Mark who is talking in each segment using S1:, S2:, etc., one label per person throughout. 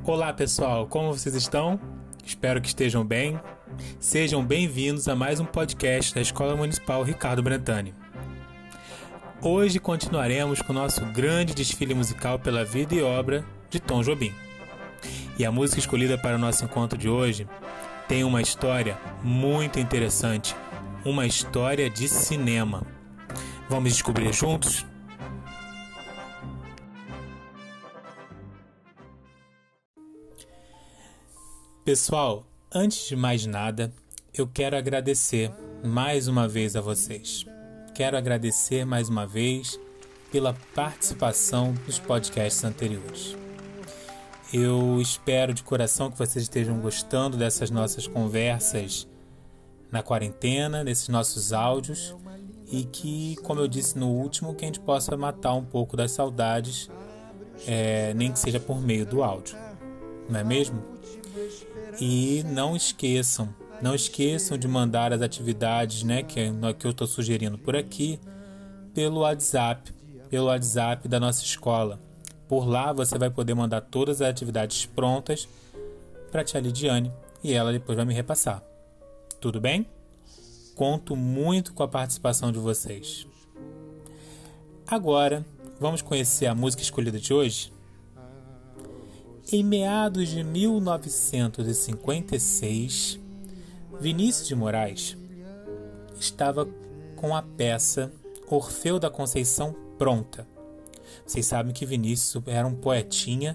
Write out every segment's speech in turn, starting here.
S1: Olá pessoal, como vocês estão? Espero que estejam bem. Sejam bem-vindos a mais um podcast da Escola Municipal Ricardo Brentani. Hoje continuaremos com o nosso grande desfile musical pela vida e obra de Tom Jobim. E a música escolhida para o nosso encontro de hoje tem uma história muito interessante, uma história de cinema. Vamos descobrir juntos? Pessoal, antes de mais nada, eu quero agradecer mais uma vez a vocês. Quero agradecer mais uma vez pela participação nos podcasts anteriores. Eu espero de coração que vocês estejam gostando dessas nossas conversas na quarentena, desses nossos áudios e que, como eu disse no último, que a gente possa matar um pouco das saudades, é, nem que seja por meio do áudio, não é mesmo? E não esqueçam, não esqueçam de mandar as atividades, né, que, que eu estou sugerindo por aqui, pelo WhatsApp, pelo WhatsApp da nossa escola. Por lá você vai poder mandar todas as atividades prontas para a tia Lidiane e ela depois vai me repassar. Tudo bem? Conto muito com a participação de vocês. Agora, vamos conhecer a música escolhida de hoje? Em meados de 1956, Vinícius de Moraes estava com a peça Orfeu da Conceição pronta. Vocês sabem que Vinícius era um poetinha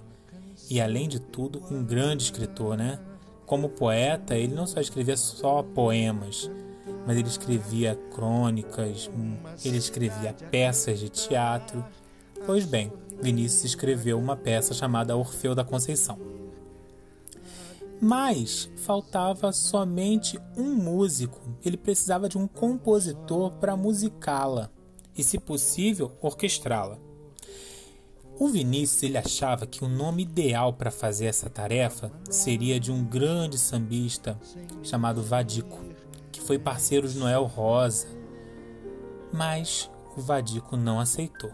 S1: e, além de tudo, um grande escritor, né? Como poeta, ele não só escrevia só poemas, mas ele escrevia crônicas, ele escrevia peças de teatro. Pois bem, Vinícius escreveu uma peça chamada Orfeu da Conceição. Mas faltava somente um músico, ele precisava de um compositor para musicá-la e, se possível, orquestrá-la. O Vinícius ele achava que o nome ideal para fazer essa tarefa seria de um grande sambista chamado Vadico, que foi parceiro de Noel Rosa. Mas o Vadico não aceitou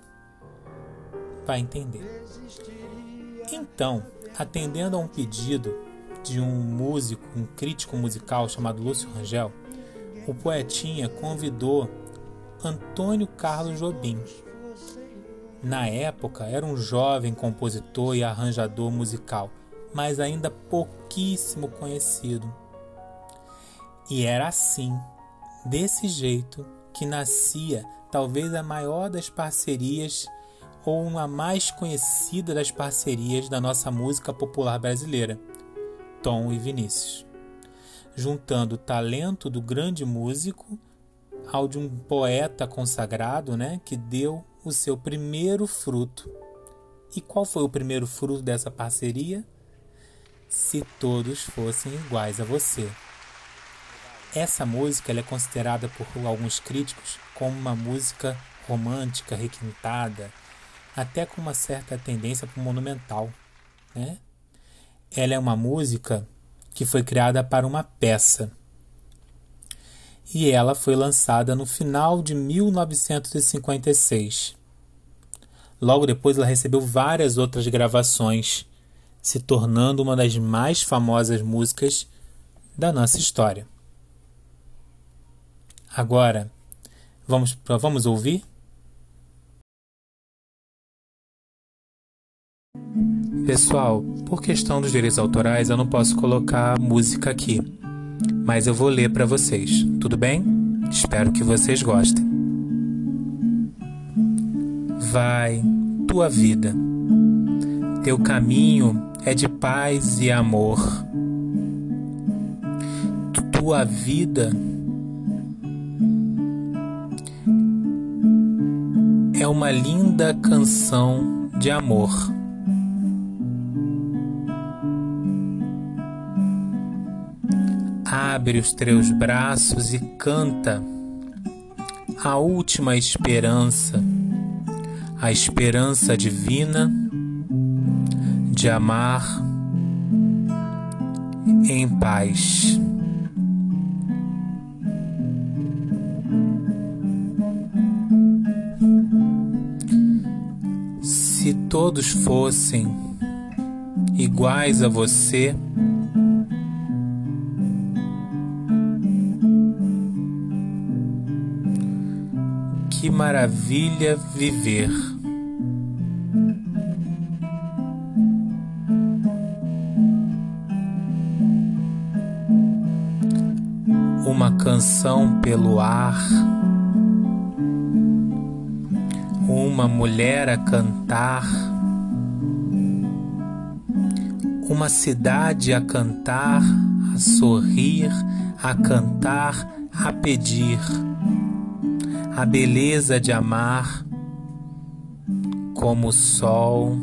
S1: vai entender. Então, atendendo a um pedido de um músico, um crítico musical chamado Lúcio Rangel, o poetinha convidou Antônio Carlos Jobim. Na época, era um jovem compositor e arranjador musical, mas ainda pouquíssimo conhecido. E era assim, desse jeito, que nascia talvez a maior das parcerias ou uma mais conhecida das parcerias da nossa música popular brasileira, Tom e Vinícius, juntando o talento do grande músico ao de um poeta consagrado, né, que deu o seu primeiro fruto. E qual foi o primeiro fruto dessa parceria? Se todos fossem iguais a você. Essa música é considerada por alguns críticos como uma música romântica, requintada, até com uma certa tendência para o monumental. Né? Ela é uma música que foi criada para uma peça. E ela foi lançada no final de 1956. Logo depois, ela recebeu várias outras gravações, se tornando uma das mais famosas músicas da nossa história. Agora, vamos, vamos ouvir? Pessoal, por questão dos direitos autorais eu não posso colocar música aqui, mas eu vou ler para vocês, tudo bem? Espero que vocês gostem. Vai, tua vida, teu caminho é de paz e amor. Tua vida é uma linda canção de amor. Abre os teus braços e canta a última esperança, a esperança divina de amar em paz. Se todos fossem iguais a você. Maravilha viver. Uma canção pelo ar, uma mulher a cantar, uma cidade a cantar, a sorrir, a cantar, a pedir a beleza de amar como o sol,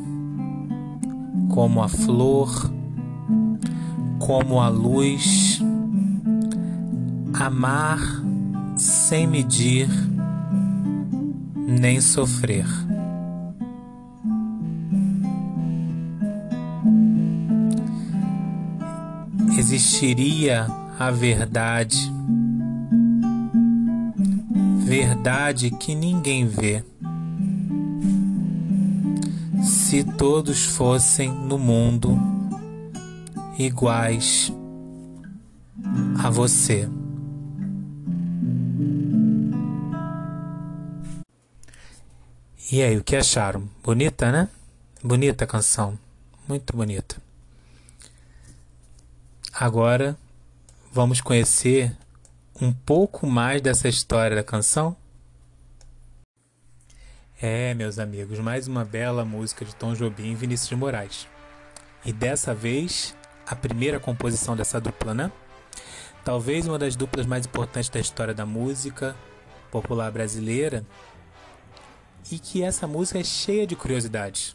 S1: como a flor, como a luz, amar sem medir nem sofrer. Existiria a verdade verdade que ninguém vê. Se todos fossem no mundo iguais a você. E aí, o que acharam? Bonita, né? Bonita a canção. Muito bonita. Agora vamos conhecer um pouco mais dessa história da canção? É, meus amigos, mais uma bela música de Tom Jobim e Vinícius de Moraes. E dessa vez, a primeira composição dessa dupla, né? Talvez uma das duplas mais importantes da história da música popular brasileira. E que essa música é cheia de curiosidades.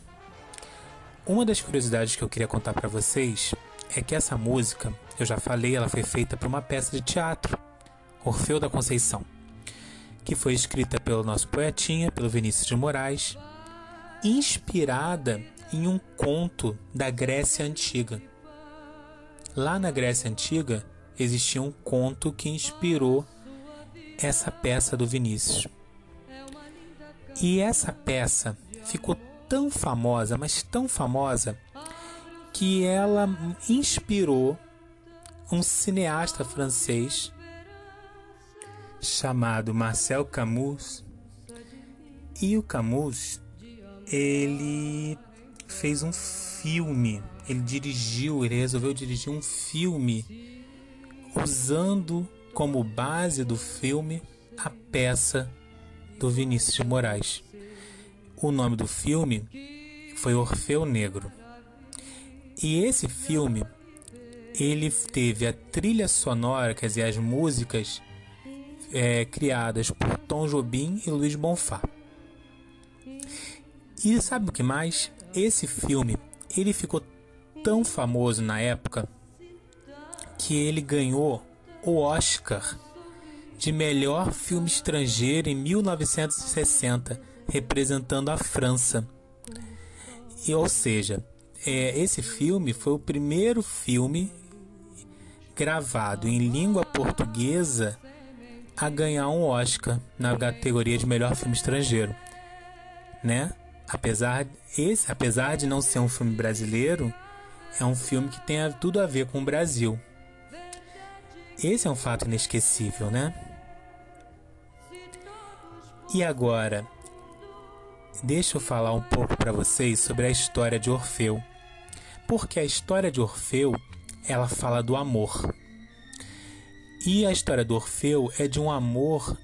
S1: Uma das curiosidades que eu queria contar para vocês é que essa música, eu já falei, ela foi feita para uma peça de teatro Orfeu da Conceição, que foi escrita pelo nosso poetinha, pelo Vinícius de Moraes, inspirada em um conto da Grécia Antiga. Lá na Grécia Antiga existia um conto que inspirou essa peça do Vinícius. E essa peça ficou tão famosa, mas tão famosa, que ela inspirou um cineasta francês chamado Marcel Camus. E o Camus, ele fez um filme, ele dirigiu, ele resolveu dirigir um filme usando como base do filme a peça do Vinícius de Moraes. O nome do filme foi Orfeu Negro. E esse filme ele teve a trilha sonora, quer dizer, as músicas é, criadas por Tom Jobim e Luiz Bonfá. E sabe o que mais? Esse filme ele ficou tão famoso na época que ele ganhou o Oscar de melhor filme estrangeiro em 1960, representando a França. E, ou seja, é, esse filme foi o primeiro filme gravado em língua portuguesa a ganhar um Oscar na categoria de melhor filme estrangeiro, né? Apesar esse, apesar de não ser um filme brasileiro, é um filme que tem tudo a ver com o Brasil. Esse é um fato inesquecível, né? E agora, deixa eu falar um pouco para vocês sobre a história de Orfeu. Porque a história de Orfeu, ela fala do amor. E a história do Orfeu é de um amor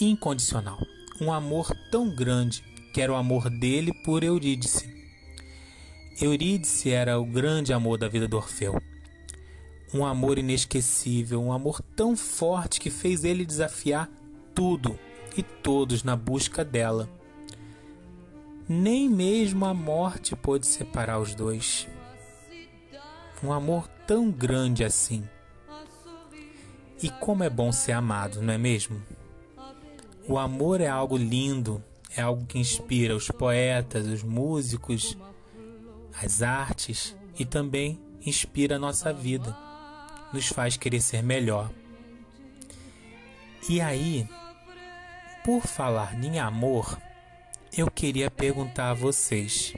S1: incondicional, um amor tão grande que era o amor dele por Eurídice. Eurídice era o grande amor da vida do Orfeu. Um amor inesquecível, um amor tão forte que fez ele desafiar tudo e todos na busca dela. Nem mesmo a morte pôde separar os dois. Um amor tão grande assim e como é bom ser amado, não é mesmo? O amor é algo lindo, é algo que inspira os poetas, os músicos, as artes e também inspira a nossa vida, nos faz querer ser melhor. E aí, por falar em amor, eu queria perguntar a vocês: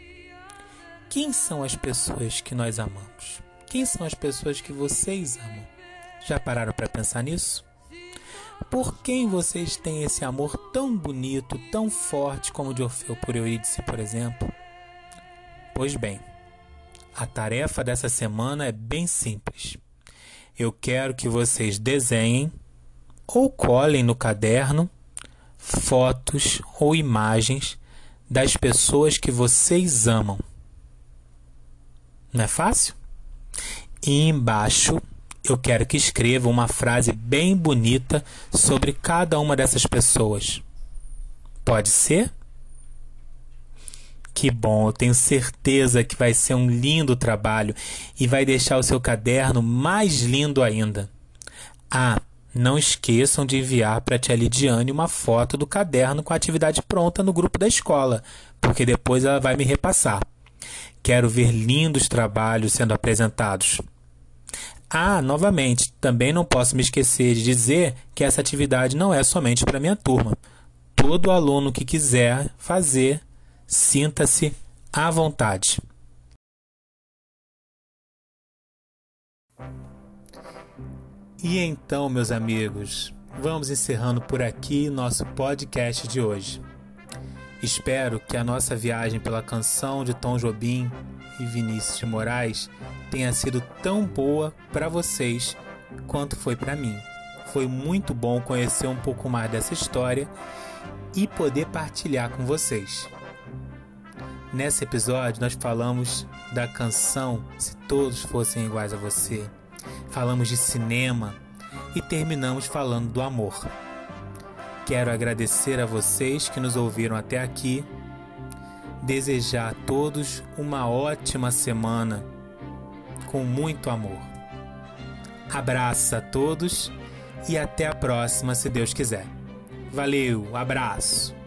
S1: quem são as pessoas que nós amamos? Quem são as pessoas que vocês amam? Já pararam para pensar nisso? Por quem vocês têm esse amor tão bonito, tão forte como o de Orfeu por Eurídice, por exemplo? Pois bem, a tarefa dessa semana é bem simples. Eu quero que vocês desenhem ou colhem no caderno fotos ou imagens das pessoas que vocês amam. Não é fácil? E embaixo eu quero que escreva uma frase bem bonita sobre cada uma dessas pessoas. Pode ser? Que bom, eu tenho certeza que vai ser um lindo trabalho e vai deixar o seu caderno mais lindo ainda. Ah, não esqueçam de enviar para a tia Lidiane uma foto do caderno com a atividade pronta no grupo da escola, porque depois ela vai me repassar. Quero ver lindos trabalhos sendo apresentados. Ah, novamente, também não posso me esquecer de dizer que essa atividade não é somente para minha turma. Todo aluno que quiser fazer Sinta-se à vontade. E então, meus amigos, vamos encerrando por aqui nosso podcast de hoje. Espero que a nossa viagem pela canção de Tom Jobim e Vinícius de Moraes tenha sido tão boa para vocês quanto foi para mim. Foi muito bom conhecer um pouco mais dessa história e poder partilhar com vocês. Nesse episódio, nós falamos da canção Se Todos Fossem Iguais a Você, falamos de cinema e terminamos falando do amor. Quero agradecer a vocês que nos ouviram até aqui, desejar a todos uma ótima semana com muito amor. Abraço a todos e até a próxima, se Deus quiser. Valeu, abraço!